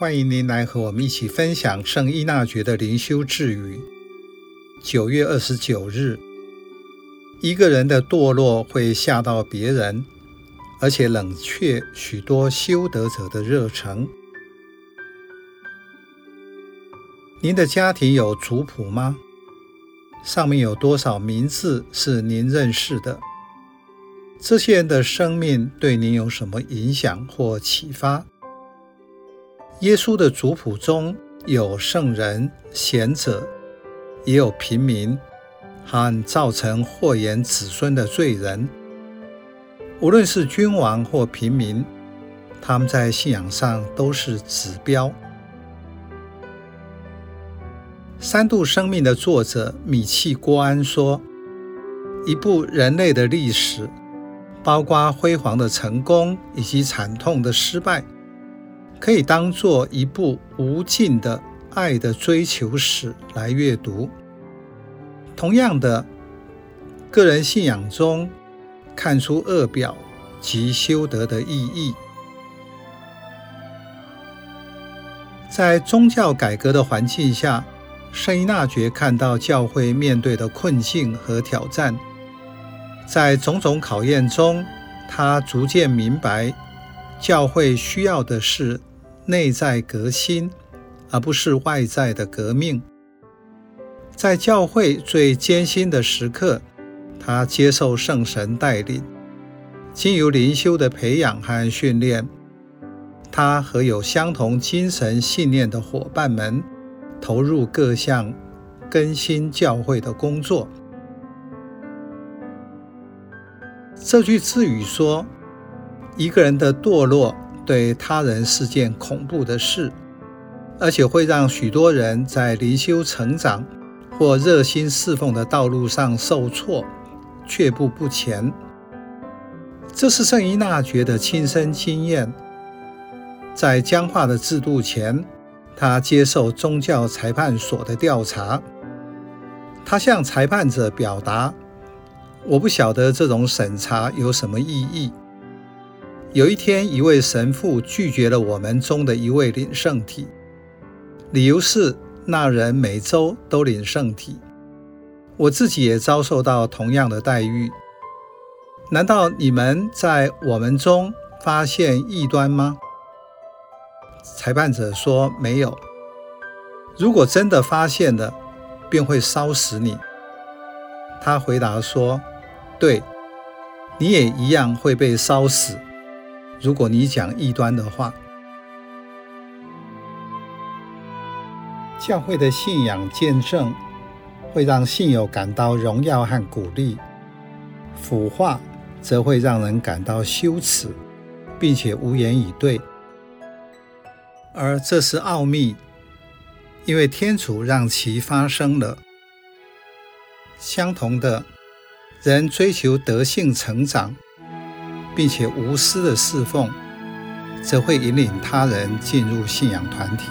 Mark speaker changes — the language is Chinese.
Speaker 1: 欢迎您来和我们一起分享圣依纳爵的灵修智语。九月二十九日，一个人的堕落会吓到别人，而且冷却许多修德者的热诚。您的家庭有族谱吗？上面有多少名字是您认识的？这些人的生命对您有什么影响或启发？耶稣的族谱中有圣人、贤者，也有平民和造成祸延子孙的罪人。无论是君王或平民，他们在信仰上都是指标。《三度生命》的作者米契·郭安说：“一部人类的历史，包括辉煌的成功以及惨痛的失败。”可以当做一部无尽的爱的追求史来阅读。同样的，个人信仰中看出恶表及修德的意义。在宗教改革的环境下，圣依纳爵看到教会面对的困境和挑战，在种种考验中，他逐渐明白，教会需要的是。内在革新，而不是外在的革命。在教会最艰辛的时刻，他接受圣神带领，经由灵修的培养和训练，他和有相同精神信念的伙伴们投入各项更新教会的工作。这句智语说：“一个人的堕落。”对他人是件恐怖的事，而且会让许多人在灵修成长或热心侍奉的道路上受挫，却步不前。这是圣依纳爵的亲身经验。在僵化的制度前，他接受宗教裁判所的调查。他向裁判者表达：“我不晓得这种审查有什么意义。”有一天，一位神父拒绝了我们中的一位领圣体，理由是那人每周都领圣体。我自己也遭受到同样的待遇。难道你们在我们中发现异端吗？裁判者说没有。如果真的发现了，便会烧死你。他回答说：对，你也一样会被烧死。如果你讲异端的话，教会的信仰见证会让信友感到荣耀和鼓励；腐化则会让人感到羞耻，并且无言以对。而这是奥秘，因为天主让其发生了。相同的，人追求德性成长。并且无私的侍奉，则会引领他人进入信仰团体。